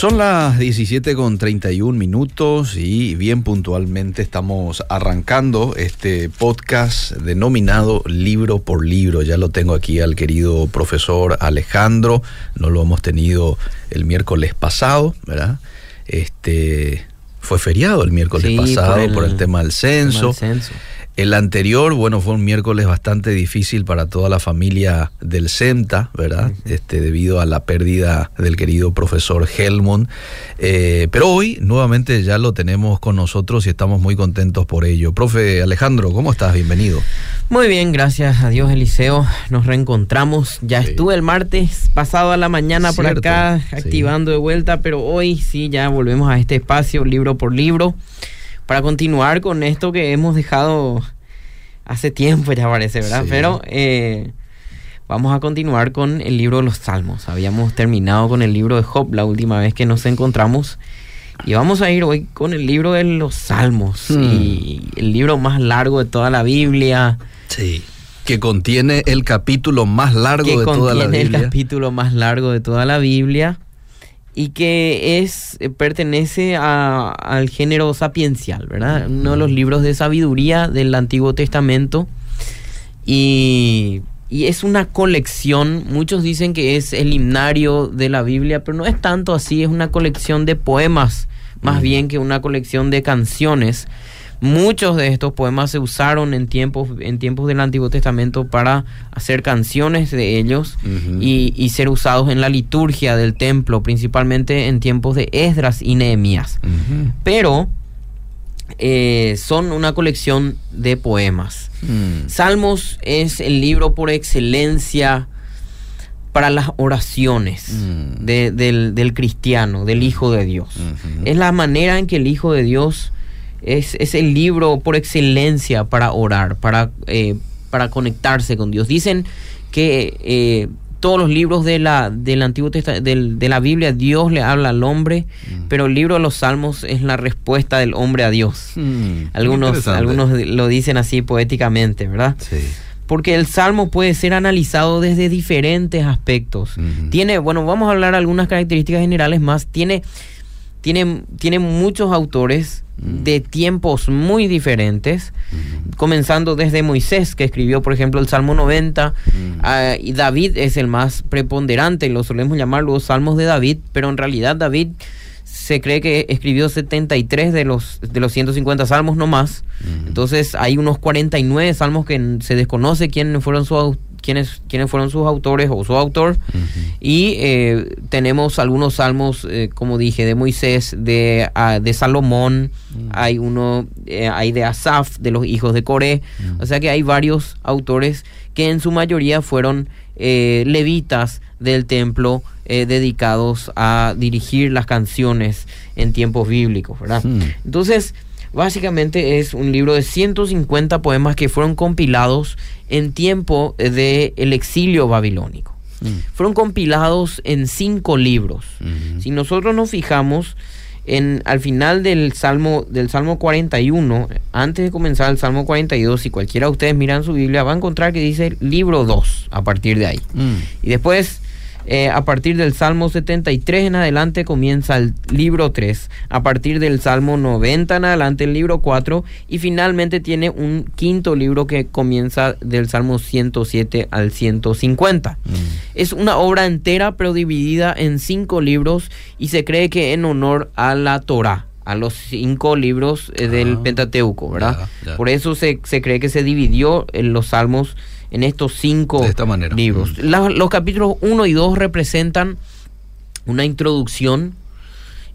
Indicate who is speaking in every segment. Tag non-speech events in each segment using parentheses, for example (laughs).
Speaker 1: son las 17 con 31 minutos y bien puntualmente estamos arrancando este podcast denominado Libro por Libro. Ya lo tengo aquí al querido profesor Alejandro, no lo hemos tenido el miércoles pasado, ¿verdad? Este fue feriado el miércoles pasado por el, tema del censo. Tema del censo. El anterior, bueno, fue un miércoles bastante difícil para toda la familia del CEMTA, ¿verdad? Este, debido a la pérdida del querido profesor Helmond. Eh, pero hoy nuevamente ya lo tenemos con nosotros y estamos muy contentos por ello. Profe Alejandro, ¿cómo estás? Bienvenido.
Speaker 2: Muy bien, gracias a Dios, Eliseo. Nos reencontramos. Ya estuve el martes pasado a la mañana por acá, activando de vuelta, pero hoy sí ya volvemos a este espacio, libro por libro para continuar con esto que hemos dejado hace tiempo, ya parece, ¿verdad? Pero eh, vamos a continuar con el libro de los Salmos. Habíamos terminado con el libro de Job la última vez que nos encontramos. Y vamos a ir hoy con el libro de los Salmos. Hmm. Y el libro más largo de toda la Biblia.
Speaker 1: Sí. Que contiene el capítulo más largo de toda la Biblia.
Speaker 2: el capítulo más largo de toda la Biblia y que es eh, pertenece al género sapiencial, ¿verdad? Uno de los libros de sabiduría del Antiguo Testamento. Y, es una colección, muchos dicen que es el himnario de la Biblia, pero no es tanto así, es una colección de poemas, más bien que una colección de canciones Muchos de estos poemas se usaron en tiempos, en tiempos del Antiguo Testamento para hacer canciones de ellos y, ser usados en la liturgia del templo, principalmente en tiempos de Esdras y Nehemías. Pero eh, son una colección de poemas. Mm. Salmos es el libro por excelencia para las oraciones mm. del, del, cristiano, del Hijo de Dios. Es la manera en que el Hijo de Dios es, el libro por excelencia para orar, para, eh, para conectarse con Dios. Dicen que eh, todos los libros de la, del Antiguo Testamento, de la Biblia, Dios le habla al hombre, mm. pero el libro de los Salmos es la respuesta del hombre a Dios. Mm, algunos, algunos lo dicen así poéticamente, ¿verdad? Sí. Porque el Salmo puede ser analizado desde diferentes aspectos. Tiene, bueno, vamos a hablar algunas características generales más. Tiene, tiene, tiene muchos autores Mm. de tiempos muy diferentes, mm. comenzando desde Moisés, que escribió, por ejemplo, el Salmo 90, mm. ah, y David es el más preponderante, lo solemos llamar los Salmos de David, pero en realidad David se cree que escribió 73 de los, de los 150 salmos no más. Entonces hay unos 49 salmos que se desconoce quiénes fueron sus quiénes, quiénes fueron sus autores o su autor. Y eh, tenemos algunos salmos, eh, como dije, de Moisés, de, ah, de Salomón, hay uno, eh, hay de Asaf, de los hijos de Coré. O sea que hay varios autores que en su mayoría fueron levitas del templo dedicados a dirigir las canciones en tiempos bíblicos, ¿verdad? Entonces, Básicamente es un libro de 150 poemas que fueron compilados en tiempo del el exilio babilónico. Mm. Fueron compilados en cinco libros. Si nosotros nos fijamos en al final del Salmo del Salmo 41, antes de comenzar el Salmo 42, si cualquiera de ustedes miran su Biblia, va a encontrar que dice libro 2 a partir de ahí. Mm. Y después eh, a partir del Salmo 73 en adelante comienza el libro 3. A partir del Salmo 90 en adelante el libro 4. Y finalmente tiene un quinto libro que comienza del Salmo 107 al 150. Mm. Es una obra entera pero dividida en cinco libros y se cree que en honor a la Torah a los cinco libros eh, del ah. Pentateuco, ¿verdad? Por eso se, se, cree que se dividió en los salmos en estos cinco libros. Mm. los capítulos 1 y 2 representan una introducción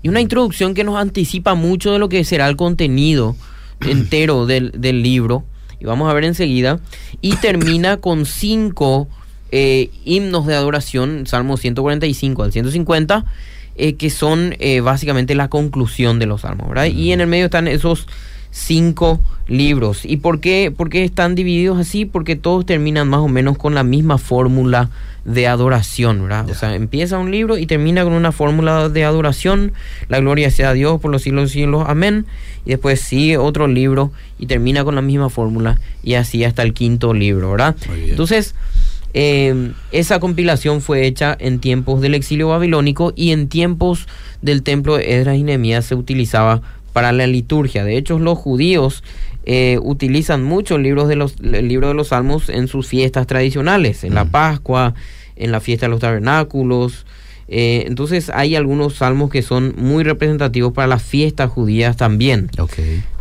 Speaker 2: y una introducción que nos anticipa mucho de lo que será el contenido (coughs) entero del, libro. Y vamos a ver enseguida. Y (coughs) termina con cinco eh, himnos de adoración, Salmo 145 al 150, eh, que son eh, básicamente la conclusión de los salmos. Y en el medio están esos cinco libros. ¿Y por qué, por qué están divididos así? Porque todos terminan más o menos con la misma fórmula de adoración, ¿verdad? O sea, empieza un libro y termina con una fórmula de adoración, la gloria sea a Dios por los siglos de siglos, amén. Y después sigue otro libro y termina con la misma fórmula y así hasta el quinto libro, ¿verdad? Entonces, Eh, esa compilación fue hecha en tiempos del exilio babilónico y en tiempos del templo de Esdras y Nehemías se utilizaba para la liturgia. De hecho, los judíos eh, utilizan mucho el libro, de los, el libro de los salmos en sus fiestas tradicionales, en la
Speaker 1: Mm.
Speaker 2: Pascua, en la fiesta de los tabernáculos. Eh, entonces hay algunos salmos que son muy representativos para las fiestas judías también.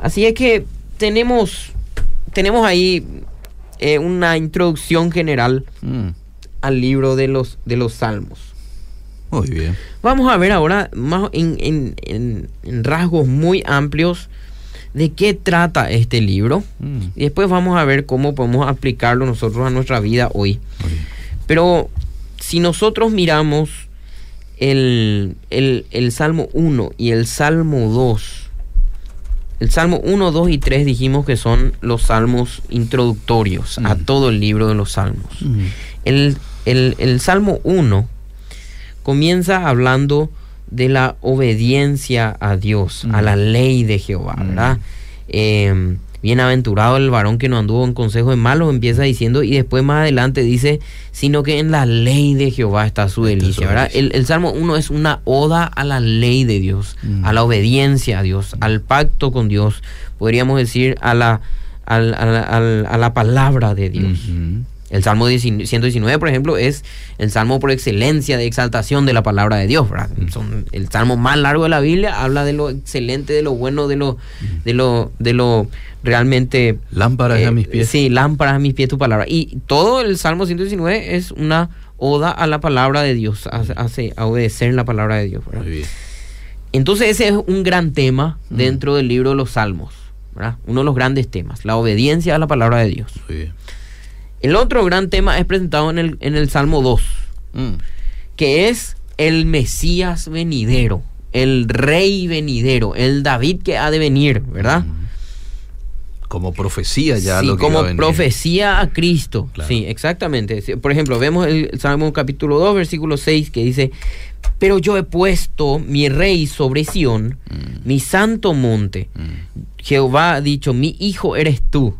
Speaker 2: Así es que tenemos, tenemos ahí eh, una introducción general
Speaker 1: Mm,
Speaker 2: al libro de los, de los salmos.
Speaker 1: Muy bien.
Speaker 2: Vamos a ver ahora más en, en- en- en rasgos muy amplios de qué trata este libro.
Speaker 1: Mm,
Speaker 2: Y después vamos a ver cómo podemos aplicarlo nosotros a nuestra vida hoy. Pero si nosotros miramos el, el- el Salmo 1 y el Salmo 2, el Salmo 1, 2 y 3 dijimos que son los salmos introductorios a
Speaker 1: Mm.
Speaker 2: todo el libro de los salmos.
Speaker 1: Mm,
Speaker 2: El, el- el Salmo 1 comienza hablando de la obediencia a Dios, a la ley de Jehová,
Speaker 1: Mm.
Speaker 2: ¿verdad? Eh, Bienaventurado el varón que no anduvo en consejo de malos, empieza diciendo, y después más adelante dice, sino que en la ley de Jehová está su delicia, ¿verdad? El, el Salmo 1 es una oda a la ley de Dios,
Speaker 1: Mm.
Speaker 2: a la obediencia a Dios, al pacto con Dios, podríamos decir, a la, al- al- al- a la palabra de Dios. El Salmo 19 119, por ejemplo, es el salmo por excelencia de exaltación de la palabra de Dios. ¿verdad? Son el salmo más largo de la Biblia habla de lo excelente, de lo bueno, de lo, de lo, de lo realmente.
Speaker 1: Lámparas
Speaker 2: eh,
Speaker 1: a mis pies.
Speaker 2: Sí, lámparas a mis pies tu palabra. Y todo el Salmo 119 es una oda a la palabra de Dios, a, a- a obedecer la palabra de Dios. ¿verdad?
Speaker 1: Muy bien.
Speaker 2: Entonces ese es un gran tema dentro del libro de los Salmos. ¿verdad? Uno de los grandes temas, la obediencia a la palabra de Dios.
Speaker 1: Muy bien.
Speaker 2: El otro gran tema es presentado en el, en el Salmo 2,
Speaker 1: Mm,
Speaker 2: que es el Mesías venidero, el Rey venidero, el David que ha de venir, ¿verdad?
Speaker 1: Como profecía ya
Speaker 2: Sí,
Speaker 1: lo que
Speaker 2: como
Speaker 1: a
Speaker 2: profecía a Cristo.
Speaker 1: Claro.
Speaker 2: Sí, exactamente. Por ejemplo, vemos el Salmo capítulo 2, versículo 6, que dice, pero yo he puesto mi rey sobre Sión,
Speaker 1: Mm,
Speaker 2: mi santo monte.
Speaker 1: mm,
Speaker 2: Jehová ha dicho, mi hijo eres tú.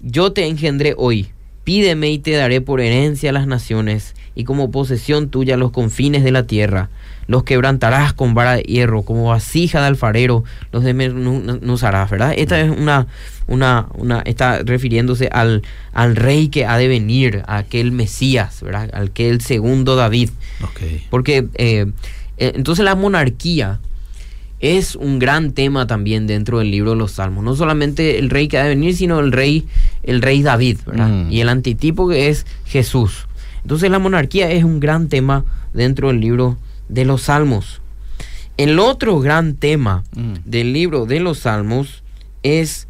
Speaker 2: Yo te engendré hoy. Pídeme y te daré por herencia a las naciones y como posesión tuya los confines de la tierra. Los quebrantarás con vara de hierro, como vasija de alfarero, los desmenuzarás, ¿verdad? Esta es una, una, una, está refiriéndose al, al rey que ha de venir, a aquel Mesías, ¿verdad? Al que el segundo David.
Speaker 1: Ok.
Speaker 2: Porque eh, eh, entonces la monarquía es un gran tema también dentro del libro de los Salmos. No solamente el rey que ha de venir, sino el rey, el rey David, ¿verdad?
Speaker 1: Mm.
Speaker 2: Y el antitipo que es Jesús. Entonces la monarquía es un gran tema dentro del libro de los Salmos. El otro gran tema
Speaker 1: Mm.
Speaker 2: del libro de los Salmos es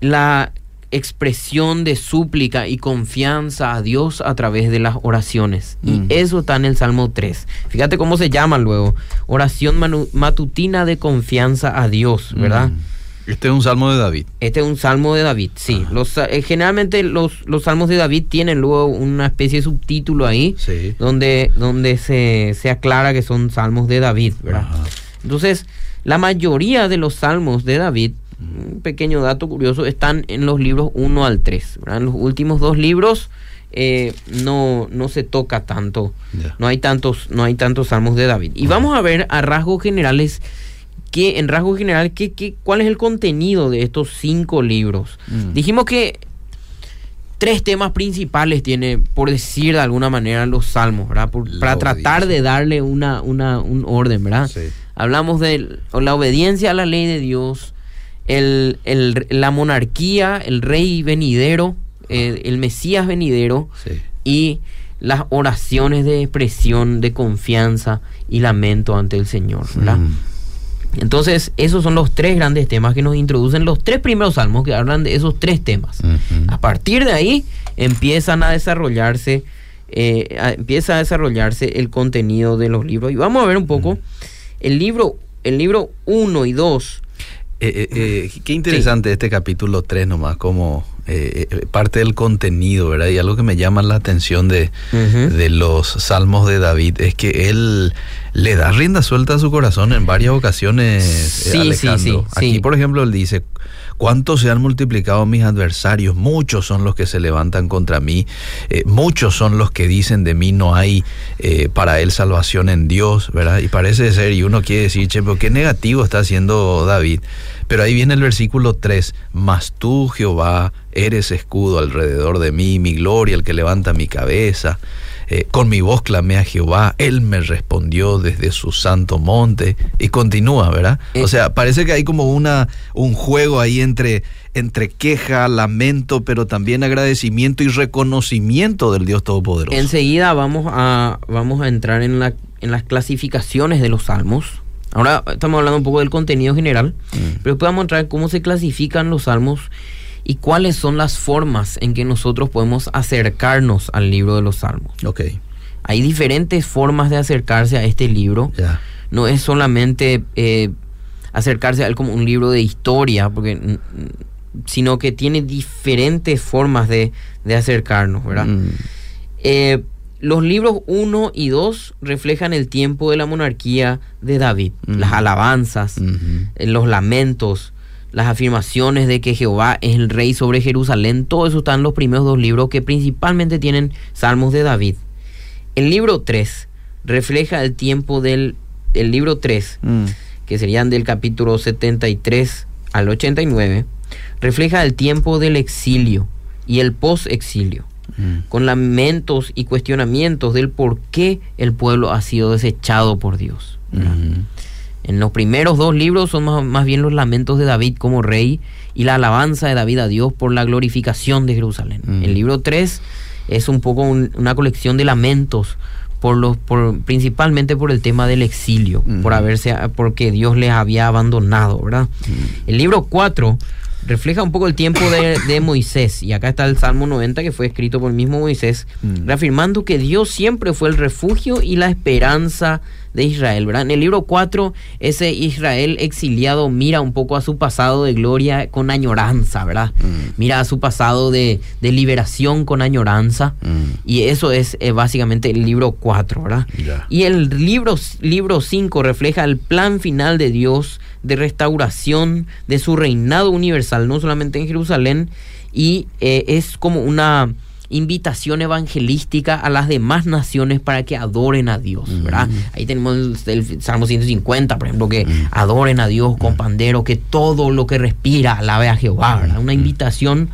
Speaker 2: la expresión de súplica y confianza a Dios a través de las oraciones. Y
Speaker 1: Mm.
Speaker 2: eso está en el Salmo 3. Fíjate cómo se llama luego. Oración manu- matutina de confianza a Dios, ¿verdad?
Speaker 1: Mm. Este es un salmo de David.
Speaker 2: Este es un salmo de David, sí.
Speaker 1: Ajá.
Speaker 2: Los, sa- eh, generalmente los, los salmos de David tienen luego una especie de subtítulo ahí,
Speaker 1: Sí.
Speaker 2: donde, donde se, se aclara que son salmos de David, ¿verdad?
Speaker 1: Ajá.
Speaker 2: Entonces, la mayoría de los salmos de David, un pequeño dato curioso, están en los libros 1 al 3. ¿verdad? En los últimos dos libros eh, no, no se toca tanto, no hay tantos, no hay tantos salmos de David. Y vamos a ver a rasgos generales, que, en rasgos generales, que- cuál es el contenido de estos cinco libros.
Speaker 1: Mm.
Speaker 2: Dijimos que tres temas principales tiene, por decir de alguna manera, los salmos, ¿verdad? Por-
Speaker 1: La
Speaker 2: para tratar de darle una, una, un orden, ¿verdad?
Speaker 1: Sí.
Speaker 2: Hablamos de la obediencia a la ley de Dios, el, el- la monarquía, el rey venidero, eh, el Mesías venidero
Speaker 1: Sí.
Speaker 2: y las oraciones de expresión, de confianza y lamento ante el Señor, ¿verdad?
Speaker 1: Mm.
Speaker 2: Entonces, esos son los tres grandes temas que nos introducen los tres primeros salmos que hablan de esos tres temas. A partir de ahí empiezan a desarrollarse, eh, a- empieza a desarrollarse el contenido de los libros. Y vamos a ver un poco el libro, el libro 1 y 2.
Speaker 1: Eh, eh, eh, qué interesante este capítulo 3 nomás, como eh, eh, parte del contenido, ¿verdad? Y algo que me llama la atención de, los salmos de David es que él le da rienda suelta a su corazón en varias ocasiones, eh,
Speaker 2: Sí,
Speaker 1: Alejandro.
Speaker 2: sí, sí,
Speaker 1: Aquí, por ejemplo, él dice, ¿cuántos se han multiplicado mis adversarios? Muchos son los que se levantan contra mí, muchos son los que dicen de mí no hay para él salvación en Dios, ¿verdad? Y parece ser, y uno quiere decir, che, pero qué negativo está haciendo David. Pero ahí viene el versículo 3, mas tú, Jehová, eres escudo alrededor de mí, mi gloria, el que levanta mi cabeza. Eh, con mi voz clamé a Jehová, Él me respondió desde su santo monte. Y continúa, ¿verdad?
Speaker 2: Eh.
Speaker 1: O sea, parece que hay como una, un juego ahí entre, entre queja, lamento, pero también agradecimiento y reconocimiento del Dios Todopoderoso.
Speaker 2: Enseguida vamos a, vamos a entrar en, la, en las clasificaciones de los salmos. Ahora estamos hablando un poco del contenido general,
Speaker 1: Mm.
Speaker 2: pero a entrar en cómo se clasifican los salmos y cuáles son las formas en que nosotros podemos acercarnos al libro de los salmos.
Speaker 1: Ok,
Speaker 2: Hay diferentes formas de acercarse a este libro.
Speaker 1: ya.
Speaker 2: No es solamente eh, acercarse a él como un libro de historia, porque, sino que tiene diferentes formas de, de acercarnos, ¿verdad?
Speaker 1: Mm,
Speaker 2: Eh, los libros 1 y 2 reflejan el tiempo de la monarquía de David, las alabanzas, eh, los lamentos, las afirmaciones de que Jehová es el rey sobre Jerusalén, todo eso está en los primeros dos libros que principalmente tienen salmos de David. El libro 3 refleja el tiempo del el libro 3,
Speaker 1: Mm,
Speaker 2: que serían del capítulo 73 al 89, refleja el tiempo del exilio y el post-exilio
Speaker 1: mm,
Speaker 2: con lamentos y cuestionamientos del por qué el pueblo ha sido desechado por Dios.
Speaker 1: mm.
Speaker 2: En los primeros dos libros son más, más bien los lamentos de David como rey y la alabanza de David a Dios por la glorificación de Jerusalén.
Speaker 1: Mm.
Speaker 2: El libro 3 es un poco un- una colección de lamentos por los por principalmente por el tema del exilio, por haberse porque Dios les había abandonado, ¿verdad? El libro 4 refleja un poco el tiempo de, (coughs) de Moisés. Y acá está el Salmo 90 que fue escrito por el mismo Moisés,
Speaker 1: Mm.
Speaker 2: reafirmando que Dios siempre fue el refugio y la esperanza de Israel. ¿verdad? En el libro 4, ese Israel exiliado mira un poco a su pasado de gloria con añoranza, ¿verdad?
Speaker 1: Mm.
Speaker 2: Mira a su pasado de, de liberación con añoranza.
Speaker 1: Mm.
Speaker 2: Y eso es eh, básicamente el libro 4, ¿verdad? Y el libro, libro 5 refleja el plan final de Dios de restauración de su reinado universal, no solamente en Jerusalén, y eh, es como una invitación evangelística a las demás naciones para que adoren a Dios, ¿verdad? Ahí tenemos el, el Salmo 150, por ejemplo, que adoren a Dios con pandero, que todo lo que respira alabe a Jehová, ¿verdad? Una invitación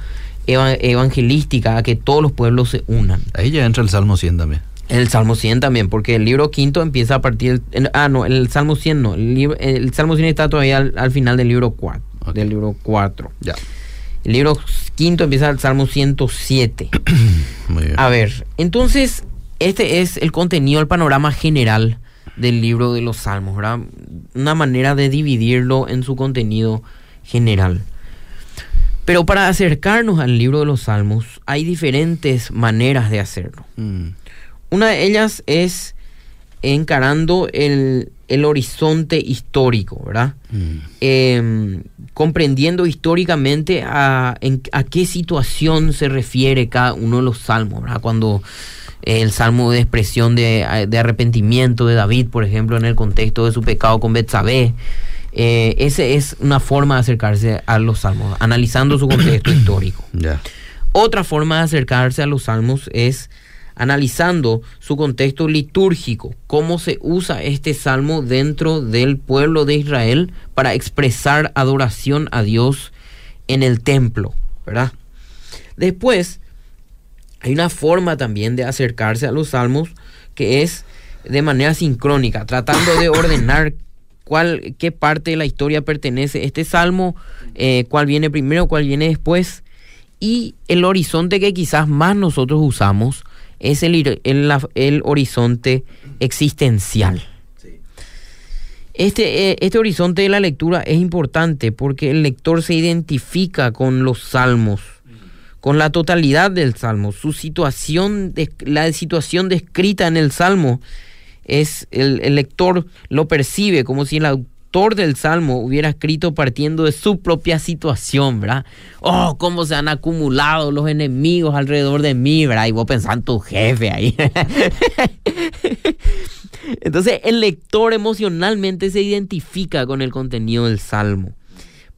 Speaker 2: eva- evangelística a que todos los pueblos se unan.
Speaker 1: Ahí ya entra el Salmo 100 también.
Speaker 2: El Salmo 100 también, porque el libro quinto empieza a partir... el- ah, no, el Salmo 100 no. El, libro- el Salmo 100 está todavía al, al final del libro 4.
Speaker 1: Ok.
Speaker 2: Del libro 4.
Speaker 1: Ya.
Speaker 2: El libro quinto empieza el Salmo 107. (clears throat)
Speaker 1: Muy bien.
Speaker 2: A ver, entonces, este es el contenido, el panorama general del libro de los Salmos, ¿verdad? Una manera de dividirlo en su contenido general. Pero para acercarnos al libro de los Salmos, hay diferentes maneras de hacerlo.
Speaker 1: Mm.
Speaker 2: Una de ellas es encarando el, el horizonte histórico, ¿verdad?
Speaker 1: Mm.
Speaker 2: Eh, comprendiendo históricamente a, en- a qué situación se refiere cada uno de los salmos, ¿verdad? Cuando el salmo de expresión de, de arrepentimiento de David, por ejemplo, en el contexto de su pecado con Betsabé, eh, esa es una forma de acercarse a los salmos, analizando su contexto (coughs) histórico. Otra forma de acercarse a los salmos es analizando su contexto litúrgico, cómo se usa este salmo dentro del pueblo de Israel para expresar adoración a Dios en el templo, ¿verdad? Después, hay una forma también de acercarse a los salmos que es de manera sincrónica, tratando de ordenar cuál, qué parte de la historia pertenece este salmo, eh, cuál viene primero, cuál viene después. Y el horizonte que quizás más nosotros usamos es el, el, horizonte existencial. Este, eh, este horizonte de la lectura es importante porque el lector se identifica con los salmos, con la totalidad del salmo. Su situación, la situación descrita en el salmo, es el, el lector lo percibe como si el autor del salmo hubiera escrito partiendo de su propia situación, ¿verdad? Oh, cómo se han acumulado los enemigos alrededor de mí, ¿verdad? Y vos pensás en tu jefe ahí. (laughs) Entonces el lector emocionalmente se identifica con el contenido del salmo.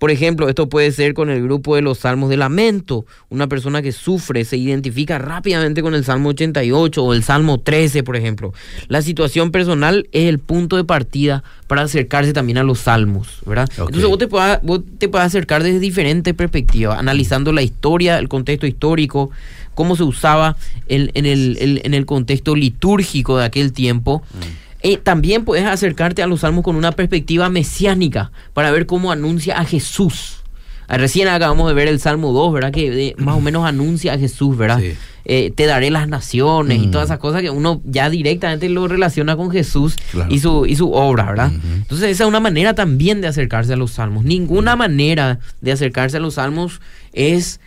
Speaker 2: Por ejemplo, esto puede ser con el grupo de los salmos de lamento. Una persona que sufre se identifica rápidamente con el Salmo 88 o el Salmo 13, por ejemplo. La situación personal es el punto de partida para acercarse también a los salmos, ¿verdad? Entonces vos te, puedes, te puedes acercar desde diferentes perspectivas, analizando la historia, el contexto histórico, cómo se usaba en, el, en el contexto litúrgico de aquel tiempo. Mm. Eh, también puedes acercarte a los salmos con una perspectiva mesiánica para ver cómo anuncia a Jesús. Ah, recién acabamos de ver el Salmo 2, ¿verdad? Que (clears throat) más o menos anuncia a Jesús, ¿verdad? Eh, te daré las naciones y todas mm. esas cosas que uno ya directamente lo relaciona con Jesús y, su, y su obra, ¿verdad? Entonces esa es una manera también de acercarse a los salmos. Ninguna manera de acercarse a los salmos es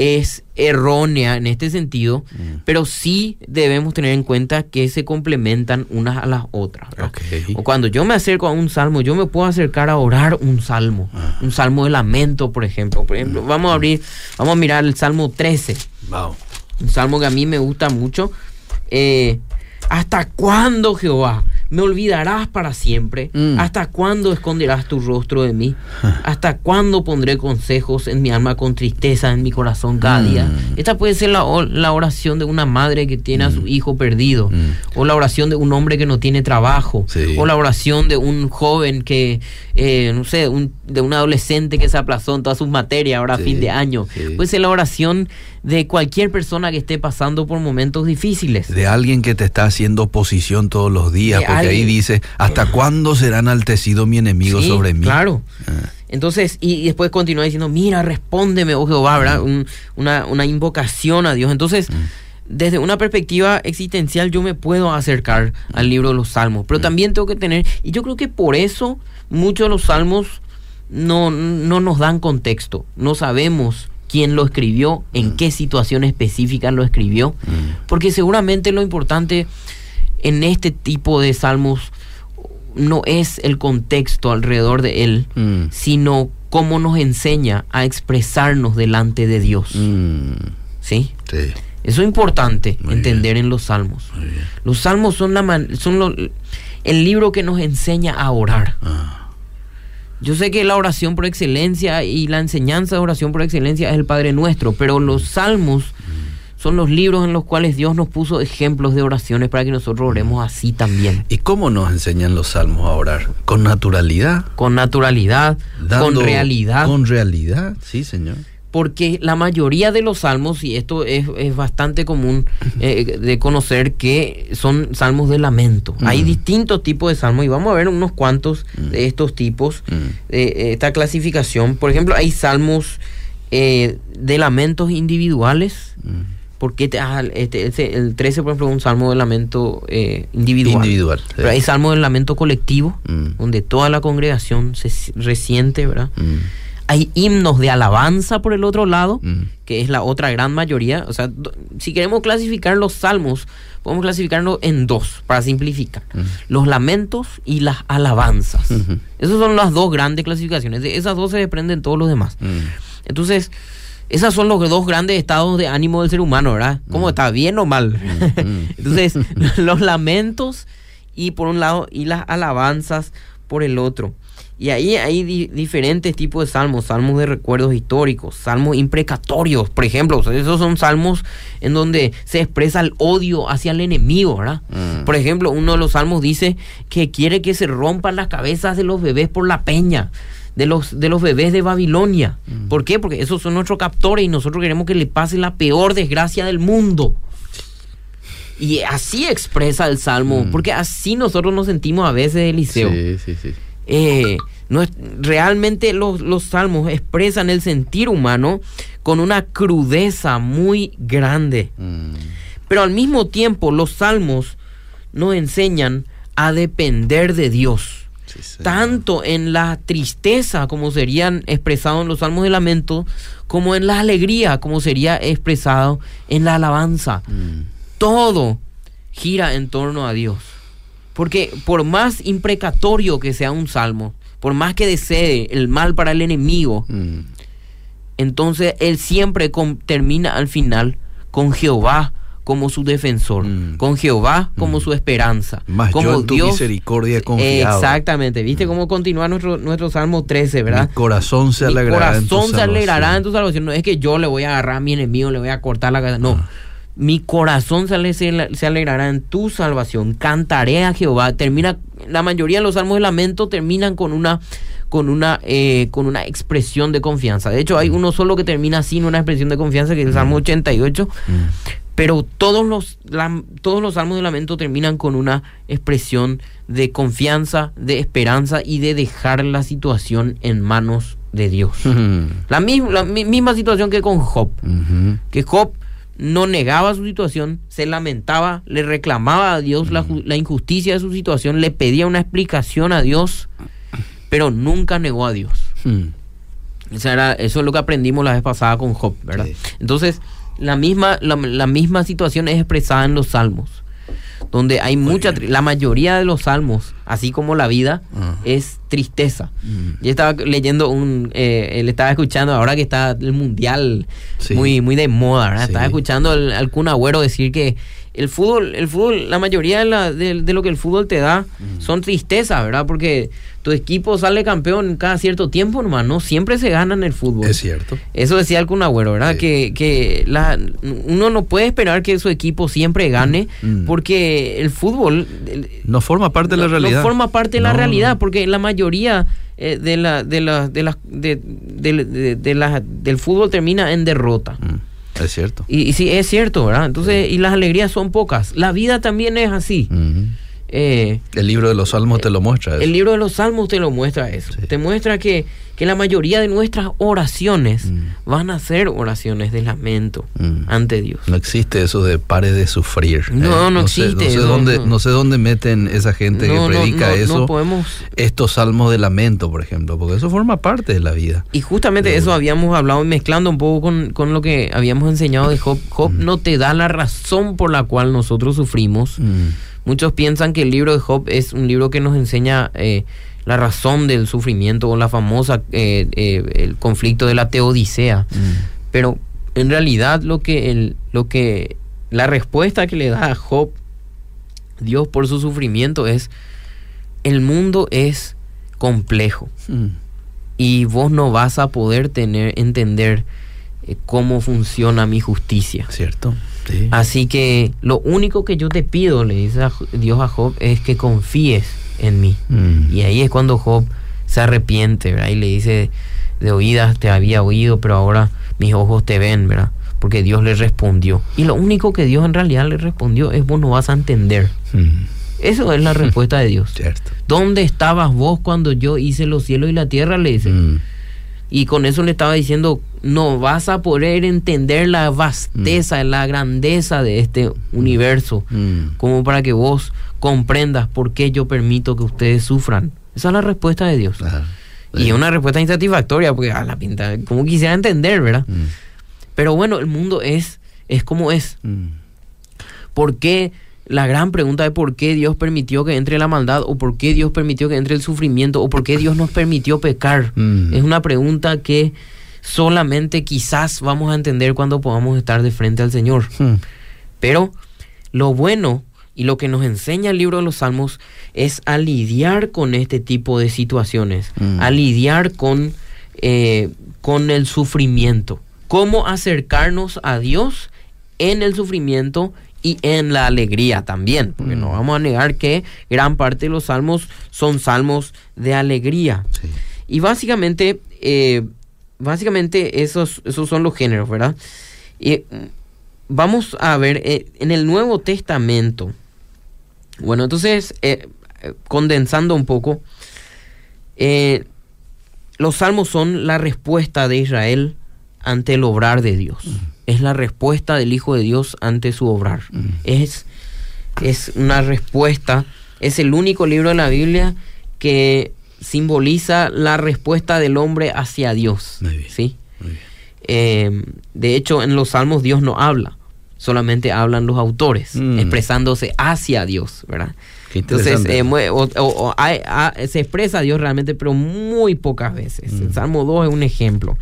Speaker 2: es errónea en este sentido, mm. pero sí debemos tener en cuenta que se complementan unas a las otras. O cuando yo me acerco a un salmo, yo me puedo acercar a orar un salmo, ah. un salmo de lamento, por ejemplo. Por ejemplo, mm. vamos a abrir, vamos a mirar el salmo 13. Un salmo que a mí me gusta mucho. Eh, ¿Hasta cuándo, Jehová? ¿Me olvidarás para siempre? Mm. ¿Hasta cuándo esconderás tu rostro de mí? (laughs) ¿Hasta cuándo pondré consejos en mi alma con tristeza en mi corazón cada día? Mm. Esta puede ser la, oración de una madre que tiene a su mm. hijo perdido, o la oración de un hombre que no tiene trabajo, o la oración de un joven que, eh, no sé, de un adolescente que se aplazó en todas sus materias ahora a fin de año. Puede ser la oración de cualquier persona que esté pasando por momentos difíciles.
Speaker 1: De alguien que te está haciendo oposición todos los días, porque ahí dice, ¿hasta cuándo será enaltecido mi enemigo sobre mí?
Speaker 2: Claro. Ah. Entonces, y, después continúa diciendo, mira, respóndeme, oh Jehová, ¿verdad? Mm. una, una, invocación a Dios. Entonces, mm. desde una perspectiva existencial, yo me puedo acercar al libro de los salmos, pero mm. también tengo que tener, y yo creo que por eso muchos de los salmos no, no nos dan contexto, no sabemos quién lo escribió, en mm. qué situación específica lo escribió, mm. porque seguramente lo importante en este tipo de salmos no es el contexto alrededor de él, mm. sino cómo nos enseña a expresarnos delante de Dios. ¿Sí? Eso es importante entender en los salmos. Los salmos son, la son el libro que nos enseña a orar. Ah. Yo sé que la oración por excelencia y la enseñanza de oración por excelencia es el Padre Nuestro, pero los salmos son los libros en los cuales Dios nos puso ejemplos de oraciones para que nosotros oremos así también.
Speaker 1: ¿Y cómo nos enseñan los salmos a orar? ¿Con naturalidad?
Speaker 2: Con naturalidad, con realidad.
Speaker 1: Con realidad, sí, Señor
Speaker 2: porque la mayoría de los salmos, y esto es, bastante común eh, de conocer, que son salmos de lamento. Hay distintos tipos de salmos y vamos a ver unos cuantos de estos tipos, de esta clasificación. Por ejemplo, hay salmos eh, de lamentos individuales. Porque ah, este, este, el 13, por ejemplo, es un salmo de lamento individual. Individual. Pero hay salmos de lamento colectivo, donde toda la congregación se resiente, ¿verdad? Hay himnos de alabanza por el otro lado, mm. que es la otra gran mayoría. O sea, si queremos clasificar los salmos, podemos clasificarlos en dos, para simplificar. Mm. Los lamentos y las alabanzas. Esas son las dos grandes clasificaciones. De esas dos se desprenden todos los demás. Entonces, esas son los dos grandes estados de ánimo del ser humano, ¿verdad? ¿Cómo está? ¿Bien o mal? (laughs) Entonces, los lamentos y por un lado y las alabanzas por el otro. Y ahí hay diferentes tipos de salmos, salmos de recuerdos históricos, salmos imprecatorios, por ejemplo, esos son salmos en donde se expresa el odio hacia el enemigo, ¿verdad? Mm. Por ejemplo, uno de los salmos dice que quiere que se rompan las cabezas de los bebés por la peña. De los, de los bebés de Babilonia. Mm. ¿Por qué? Porque esos son nuestros captores y nosotros queremos que le pase la peor desgracia del mundo. Y así expresa el salmo, mm. porque así nosotros nos sentimos a veces, Eliseo. Sí, sí, sí. Eh, no es, realmente los, los, salmos expresan el sentir humano con una crudeza muy grande. Mm. Pero al mismo tiempo los salmos nos enseñan a depender de Dios. tanto en la tristeza como serían expresados en los salmos de lamento, como en la alegría como sería expresado en la alabanza. Mm. Todo gira en torno a Dios. Porque por más imprecatorio que sea un salmo, por más que desee el mal para el enemigo, mm. entonces él siempre termina al final con Jehová como su defensor,
Speaker 1: Mm.
Speaker 2: con Jehová como su esperanza,
Speaker 1: Más
Speaker 2: como
Speaker 1: yo en tu
Speaker 2: Dios
Speaker 1: misericordia confiado.
Speaker 2: Exactamente, ¿viste cómo continúa nuestro, nuestro Salmo 13, verdad?
Speaker 1: Mi corazón se
Speaker 2: Mi
Speaker 1: alegrará en tu
Speaker 2: se alegrará en tu salvación. No es que yo le voy a agarrar a mi enemigo, le voy a cortar la cabeza. No.
Speaker 1: Ah.
Speaker 2: Mi corazón se, ale- se se alegrará en tu salvación. Cantaré a Jehová. Termina, la mayoría de los salmos de lamento terminan con una, con una, eh, con una expresión de confianza. De hecho,
Speaker 1: Mm.
Speaker 2: hay uno solo que termina sin una expresión de confianza, que es el Salmo 88.
Speaker 1: Mm.
Speaker 2: Pero todos los, la- todos los salmos de lamento terminan con una expresión de confianza, de esperanza y de dejar la situación en manos de Dios.
Speaker 1: Mm.
Speaker 2: La, misma, la mi- misma situación que con Job. Que Job no negaba su situación, se lamentaba, le reclamaba a Dios la, ju- la injusticia de su situación, le pedía una explicación a Dios, pero nunca negó a Dios.
Speaker 1: Mm.
Speaker 2: Esa era- eso es lo que aprendimos la vez pasada con Job, ¿verdad?
Speaker 1: Sí.
Speaker 2: Entonces, la misma, la, la misma situación es expresada en los salmos, donde hay mucha, tri- la mayoría de los salmos, así como la vida, es tristeza.
Speaker 1: Mm.
Speaker 2: Yo estaba leyendo un, eh, le estaba escuchando ahora que está el mundial
Speaker 1: Sí.
Speaker 2: muy, muy de moda, ¿verdad?
Speaker 1: Sí.
Speaker 2: Estaba escuchando al, al Kun Agüero decir que el fútbol, el fútbol, la mayoría de, la- de- de lo que el fútbol te da son tristezas, ¿verdad? Porque tu equipo sale campeón cada cierto tiempo, nomás, no siempre se gana en el fútbol.
Speaker 1: Es cierto.
Speaker 2: Eso decía el Kun Agüero, ¿verdad?
Speaker 1: Sí.
Speaker 2: Que, que la, uno no puede esperar que su equipo siempre gane porque el fútbol el-
Speaker 1: No forma parte de la
Speaker 2: no- no
Speaker 1: realidad.
Speaker 2: forma parte de la realidad
Speaker 1: no.
Speaker 2: porque la mayoría eh, de la de la de las de, de- de- de la- del fútbol termina en derrota.
Speaker 1: Es cierto.
Speaker 2: Y, y sí, es cierto, ¿verdad? Entonces, y las alegrías son pocas. La vida también es así. Eh,
Speaker 1: El libro de los Salmos te lo muestra. eso.
Speaker 2: el libro de los Salmos te lo muestra eso.
Speaker 1: Sí.
Speaker 2: Te muestra que, que la mayoría de nuestras oraciones
Speaker 1: Mm.
Speaker 2: van a ser oraciones de lamento
Speaker 1: Mm.
Speaker 2: ante Dios.
Speaker 1: No existe eso de pare de sufrir. ¿eh?
Speaker 2: No, no
Speaker 1: sé-
Speaker 2: existe,
Speaker 1: No sé,
Speaker 2: no,
Speaker 1: dónde,
Speaker 2: no.
Speaker 1: no sé dónde meten esa gente
Speaker 2: No,
Speaker 1: que
Speaker 2: no,
Speaker 1: predica
Speaker 2: no,
Speaker 1: eso.
Speaker 2: no podemos
Speaker 1: Estos salmos de lamento, por ejemplo, porque eso forma parte de la vida.
Speaker 2: Y justamente
Speaker 1: De
Speaker 2: eso
Speaker 1: una.
Speaker 2: habíamos hablado, mezclando un poco con, con lo que habíamos enseñado de Job. Job no te da la razón por la cual nosotros sufrimos. Muchos piensan que el libro de Job es un libro que nos enseña eh, la razón del sufrimiento o la famosa eh, eh, el conflicto de la teodicea.
Speaker 1: Mm.
Speaker 2: Pero en realidad lo que el, lo que la respuesta que le da a Job Dios por su sufrimiento es el mundo es complejo
Speaker 1: Mm.
Speaker 2: y vos no vas a poder tener entender eh, cómo funciona mi justicia.
Speaker 1: ¿Cierto? Sí.
Speaker 2: Así que lo único que yo te pido, le dice a Dios a Job, es que confíes en mí.
Speaker 1: Mm.
Speaker 2: Y ahí es cuando Job se arrepiente, ¿verdad? Y le dice, de oídas te había oído, pero ahora mis ojos te ven, ¿verdad? Porque Dios le respondió. Y lo único que Dios en realidad le respondió es, vos no vas a entender.
Speaker 1: Mm.
Speaker 2: Eso es la (laughs) respuesta de Dios.
Speaker 1: Cierto.
Speaker 2: ¿Dónde estabas vos cuando yo hice los cielos y la tierra? Le dice.
Speaker 1: Mm.
Speaker 2: Y con eso le estaba diciendo, no vas a poder entender la vasteza, la grandeza de este universo,
Speaker 1: Mm.
Speaker 2: como para que vos comprendas por qué yo permito que ustedes sufran. Esa es la respuesta de Dios.
Speaker 1: Claro.
Speaker 2: Y es una respuesta insatisfactoria, porque a la pinta, como quisiera entender, ¿verdad?
Speaker 1: Mm.
Speaker 2: Pero bueno, el mundo es, es como es.
Speaker 1: Mm.
Speaker 2: ¿Por qué? La gran pregunta de por qué Dios permitió que entre la maldad, o por qué Dios permitió que entre el sufrimiento, o por qué Dios nos permitió pecar.
Speaker 1: Mm.
Speaker 2: Es una pregunta que solamente quizás vamos a entender cuando podamos estar de frente al Señor.
Speaker 1: Mm.
Speaker 2: Pero lo bueno y lo que nos enseña el libro de los Salmos es a lidiar con este tipo de situaciones,
Speaker 1: Mm.
Speaker 2: a lidiar con, eh, con el sufrimiento. Cómo acercarnos a Dios en el sufrimiento y en la alegría también, porque
Speaker 1: Mm.
Speaker 2: no vamos a negar que gran parte de los salmos son salmos de alegría.
Speaker 1: Sí.
Speaker 2: Y básicamente, eh, básicamente esos, esos son los géneros, ¿verdad? Y mm, vamos a ver eh, en el Nuevo Testamento. Bueno, entonces, eh, eh, condensando un poco, eh, los salmos son la respuesta de Israel ante el obrar de Dios. Es la respuesta del Hijo de Dios ante su obrar.
Speaker 1: Mm.
Speaker 2: Es, es una respuesta, es el único libro de la Biblia que simboliza la respuesta del hombre hacia Dios.
Speaker 1: Muy bien.
Speaker 2: ¿sí?
Speaker 1: Muy bien.
Speaker 2: Eh, de hecho, en los salmos Dios no habla, solamente hablan los autores,
Speaker 1: Mm.
Speaker 2: expresándose hacia Dios, ¿verdad? Entonces, eh, se expresa a Dios realmente, pero muy pocas veces. El mm. Salmo 2 es un ejemplo.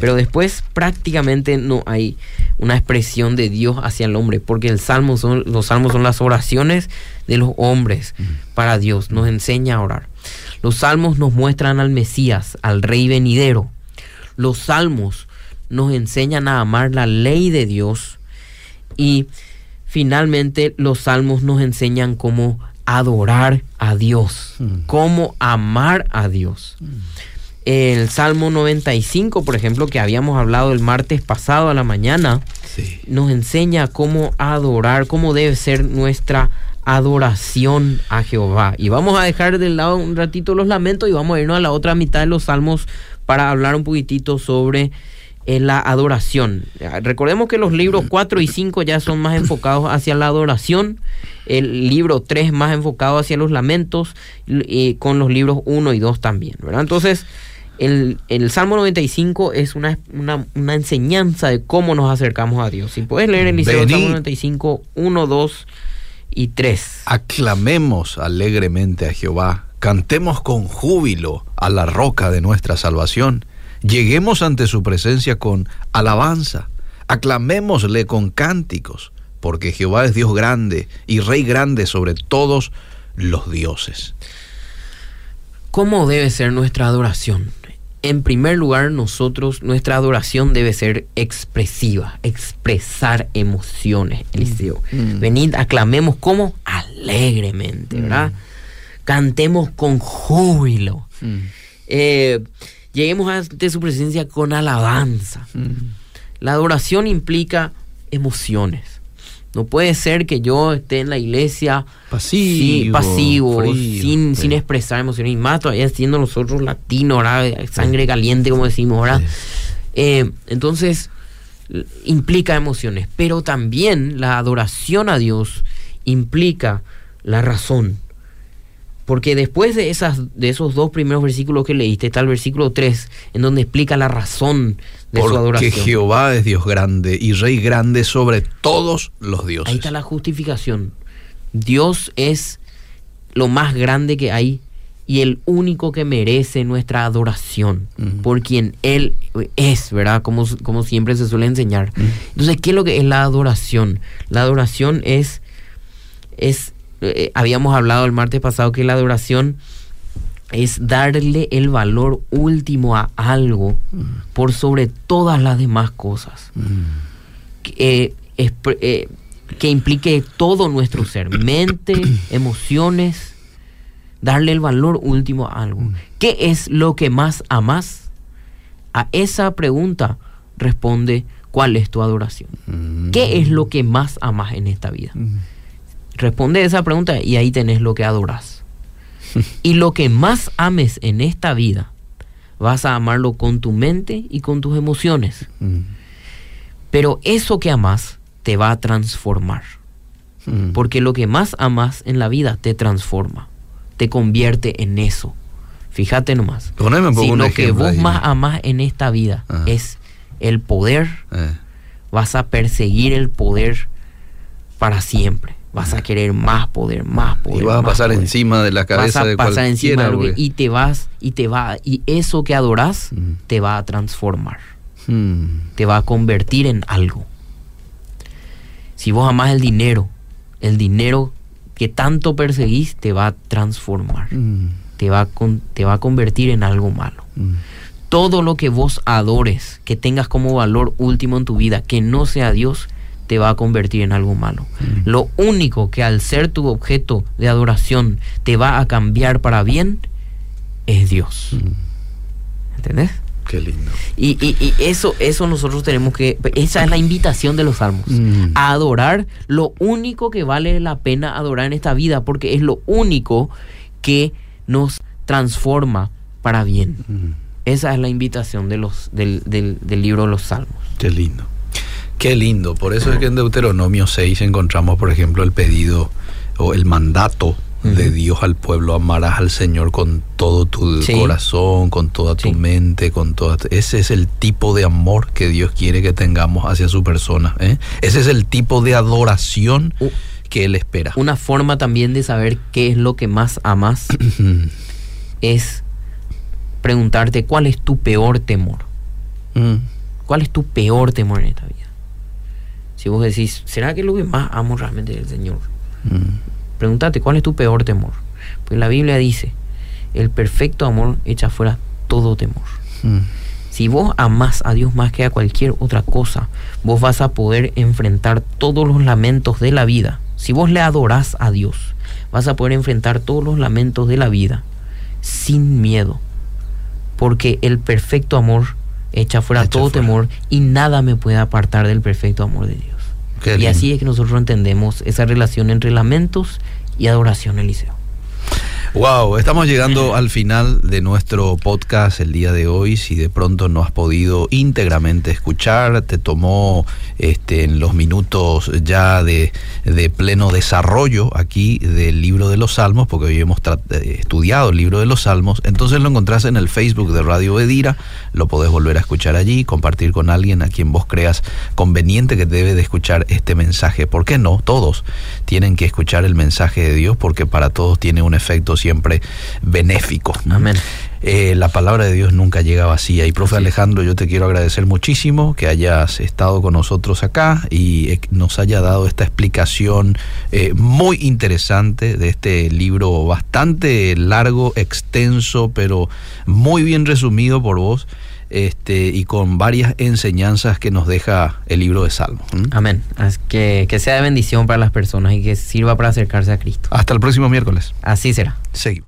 Speaker 2: Pero después prácticamente no hay una expresión de Dios hacia el hombre, porque el salmo son, los salmos son las oraciones de los hombres mm. para Dios. Nos enseña a orar. Los salmos nos muestran al Mesías, al Rey venidero. Los salmos nos enseñan a amar la ley de Dios. Y finalmente los salmos nos enseñan cómo adorar a Dios, mm. cómo amar a Dios. Mm. El Salmo 95, por ejemplo, que habíamos hablado el martes pasado a la mañana, nos enseña cómo adorar, cómo debe ser nuestra adoración a Jehová. Y vamos a dejar de lado un ratito los lamentos y vamos a irnos a la otra mitad de los salmos para hablar un poquitito sobre eh, la adoración. Recordemos que los libros 4 y 5 ya son más enfocados hacia la adoración, el libro 3 más enfocado hacia los lamentos, y con los libros 1 y 2 también, ¿verdad? Entonces, el, el, Salmo 95 es una, una, enseñanza de cómo nos acercamos a Dios. Si puedes leer el Salmo 95, 1, 2 y 3.
Speaker 1: Aclamemos alegremente a Jehová, cantemos con júbilo a la roca de nuestra salvación, lleguemos ante su presencia con alabanza, aclamémosle con cánticos, porque Jehová es Dios grande y Rey grande sobre todos los dioses.
Speaker 2: ¿Cómo debe ser nuestra adoración? En primer lugar, nosotros, nuestra adoración debe ser expresiva, expresar emociones, mm. Eliseo. Mm. Venid, aclamemos como alegremente, ¿verdad? Mm. Cantemos con júbilo. Eh, lleguemos ante su presencia con alabanza. La adoración implica emociones. No puede ser que yo esté en la iglesia
Speaker 1: pasivo,
Speaker 2: pasivo sin, sin expresar emociones. Y más todavía siendo nosotros latinos, sangre caliente, como decimos, ahora. Eh, entonces, implica emociones. Pero también la adoración a Dios implica la razón. Porque después de, esas, de esos dos primeros versículos que leíste, está el versículo 3, en donde explica la razón de su adoración.
Speaker 1: Porque Jehová es Dios grande y Rey grande sobre todos los dioses.
Speaker 2: Ahí está la justificación. Dios es lo más grande que hay y el único que merece nuestra adoración, por quien Él es, ¿verdad? Como, como siempre se suele enseñar. Entonces, ¿qué es lo que es la adoración? La adoración es, es eh, habíamos hablado el martes pasado que la adoración es darle el valor último a algo por sobre todas las demás cosas. Eh, eh, que implique todo nuestro ser, (coughs) mente, emociones, darle el valor último a algo. ¿Qué es lo que más amas? A esa pregunta responde cuál es tu adoración. ¿Qué es lo que más amas en esta vida? Responde esa pregunta y ahí tenés lo que adoras. y lo que más ames en esta vida, vas a amarlo con tu mente y con tus emociones. Mm. Pero eso que amas te va a transformar. Mm. Porque lo que más amas en la vida te transforma, te convierte en eso. Fíjate nomás. si lo que vos más amas en esta vida ah. es el poder, eh. vas a perseguir el poder para siempre vas a querer más poder, más poder.
Speaker 1: Y vas
Speaker 2: a
Speaker 1: pasar encima de la cabeza vas a pasar encima de
Speaker 2: y te vas y te va y eso que adoras mm. te va a transformar. Mm. Te va a convertir en algo. Si vos amás el dinero, el dinero que tanto perseguís te va a transformar. Mm. Te, va a te va a convertir en algo malo. Todo lo que vos adores, que tengas como valor último en tu vida, que no sea Dios, te va a convertir en algo malo. Mm. Lo único que al ser tu objeto de adoración te va a cambiar para bien es Dios. Mm. ¿Entendés?
Speaker 1: Qué lindo.
Speaker 2: Y, y, eso, eso nosotros tenemos que, esa es la invitación de los salmos, mm. a adorar lo único que vale la pena adorar en esta vida, porque es lo único que nos transforma para bien. Esa es la invitación de los, del, del, del libro de los salmos.
Speaker 1: Qué lindo. Qué lindo. Por eso es que en Deuteronomio 6 encontramos, por ejemplo, el pedido o el mandato de Dios al pueblo. Amarás al Señor con todo tu corazón, con toda tu mente, con toda... Ese es el tipo de amor que Dios quiere que tengamos hacia su persona. ¿eh? Ese es el tipo de adoración. Uh que Él espera.
Speaker 2: Una forma también de saber qué es lo que más amas (clears throat) es preguntarte cuál es tu peor temor.
Speaker 1: Mm.
Speaker 2: ¿Cuál es tu peor temor en esta vida? Si vos decís, ¿será que lo que más amo realmente es el Señor?
Speaker 1: Mm.
Speaker 2: Pregúntate, ¿cuál es tu peor temor? Porque la Biblia dice, el perfecto amor echa fuera todo temor.
Speaker 1: Mm.
Speaker 2: Si vos amás a Dios más que a cualquier otra cosa, vos vas a poder enfrentar todos los lamentos de la vida. Si vos le adorás a Dios, vas a poder enfrentar todos los lamentos de la vida sin miedo. Porque el perfecto amor echa fuera
Speaker 1: Echa
Speaker 2: todo
Speaker 1: fuera.
Speaker 2: temor y nada me puede apartar del perfecto amor de Dios.
Speaker 1: Qué
Speaker 2: y
Speaker 1: lindo.
Speaker 2: así es que nosotros entendemos esa relación entre lamentos y adoración, Eliseo.
Speaker 1: Wow, estamos llegando al final de nuestro podcast el día de hoy. Si de pronto no has podido íntegramente escuchar, te tomó este, en los minutos ya de, de pleno desarrollo aquí del libro de los Salmos, porque hoy hemos eh, estudiado el libro de los Salmos, entonces lo encontrás en el Facebook de Radio Bedira, lo podés volver a escuchar allí, compartir con alguien a quien vos creas conveniente que debe de escuchar este mensaje. ¿Por qué no? Todos tienen que escuchar el mensaje de Dios porque para todos tiene un efecto siempre benéfico.
Speaker 2: Amén.
Speaker 1: Eh, la palabra de Dios nunca llega vacía. Y profe Alejandro, yo te quiero agradecer muchísimo que hayas estado con nosotros acá y eh, nos haya dado esta explicación eh, muy interesante de este libro bastante largo, extenso, pero muy bien resumido por vos. Este, y con varias enseñanzas que nos deja el libro de Salmos.
Speaker 2: Amén. Que, que sea de bendición para las personas y que sirva para acercarse a Cristo.
Speaker 1: Hasta el próximo miércoles.
Speaker 2: Así será.
Speaker 1: Seguimos.